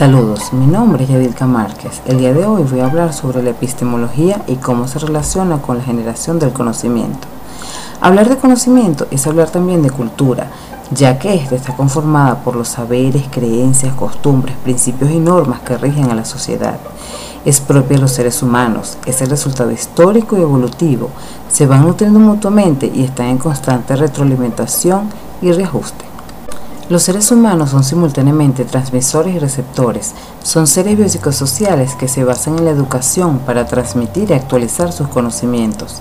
Saludos, mi nombre es Yadilka Márquez. El día de hoy voy a hablar sobre la epistemología y cómo se relaciona con la generación del conocimiento. Hablar de conocimiento es hablar también de cultura, ya que ésta está conformada por los saberes, creencias, costumbres, principios y normas que rigen a la sociedad. Es propia de los seres humanos, es el resultado histórico y evolutivo, se van nutriendo mutuamente y están en constante retroalimentación y reajuste. Los seres humanos son simultáneamente transmisores y receptores. Son seres biopsicosociales que se basan en la educación para transmitir y actualizar sus conocimientos.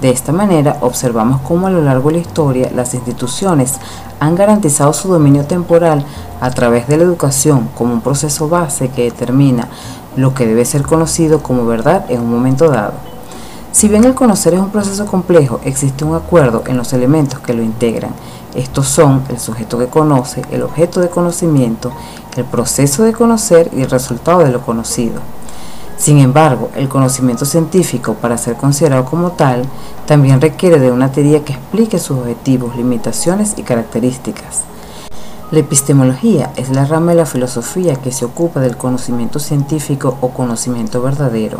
De esta manera, observamos cómo a lo largo de la historia las instituciones han garantizado su dominio temporal a través de la educación como un proceso base que determina lo que debe ser conocido como verdad en un momento dado. Si bien el conocer es un proceso complejo, existe un acuerdo en los elementos que lo integran estos son el sujeto que conoce, el objeto de conocimiento, el proceso de conocer y el resultado de lo conocido. Sin embargo, el conocimiento científico, para ser considerado como tal, también requiere de una teoría que explique sus objetivos, limitaciones y características. La epistemología es la rama de la filosofía que se ocupa del conocimiento científico o conocimiento verdadero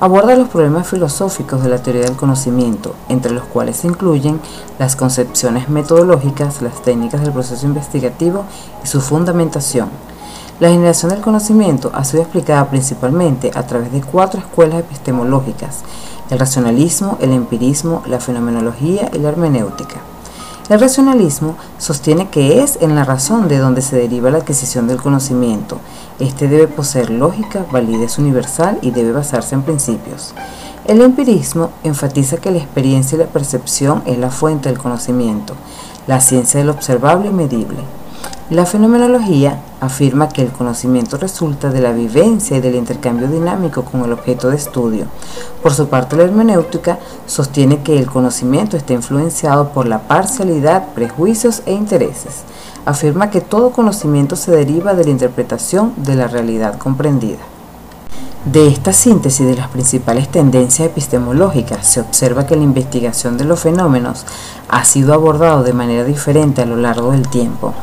aborda los problemas filosóficos de la teoría del conocimiento, entre los cuales se incluyen las concepciones metodológicas, las técnicas del proceso investigativo y su fundamentación. La generación del conocimiento ha sido explicada principalmente a través de cuatro escuelas epistemológicas, el racionalismo, el empirismo, la fenomenología y la hermenéutica. El racionalismo sostiene que es en la razón de donde se deriva la adquisición del conocimiento. Este debe poseer lógica, validez universal y debe basarse en principios. El empirismo enfatiza que la experiencia y la percepción es la fuente del conocimiento, la ciencia del observable y medible. La fenomenología afirma que el conocimiento resulta de la vivencia y del intercambio dinámico con el objeto de estudio. Por su parte, la hermenéutica sostiene que el conocimiento está influenciado por la parcialidad, prejuicios e intereses. Afirma que todo conocimiento se deriva de la interpretación de la realidad comprendida. De esta síntesis de las principales tendencias epistemológicas se observa que la investigación de los fenómenos ha sido abordado de manera diferente a lo largo del tiempo,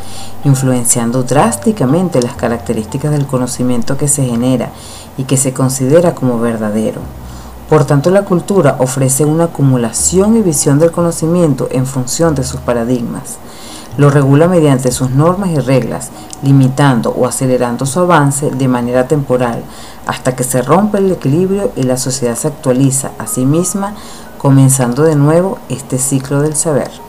influenciando drásticamente las características del conocimiento que se genera y que se considera como verdadero. Por tanto, la cultura ofrece una acumulación y visión del conocimiento en función de sus paradigmas. Lo regula mediante sus normas y reglas, limitando o acelerando su avance de manera temporal hasta que se rompe el equilibrio y la sociedad se actualiza a sí misma, comenzando de nuevo este ciclo del saber.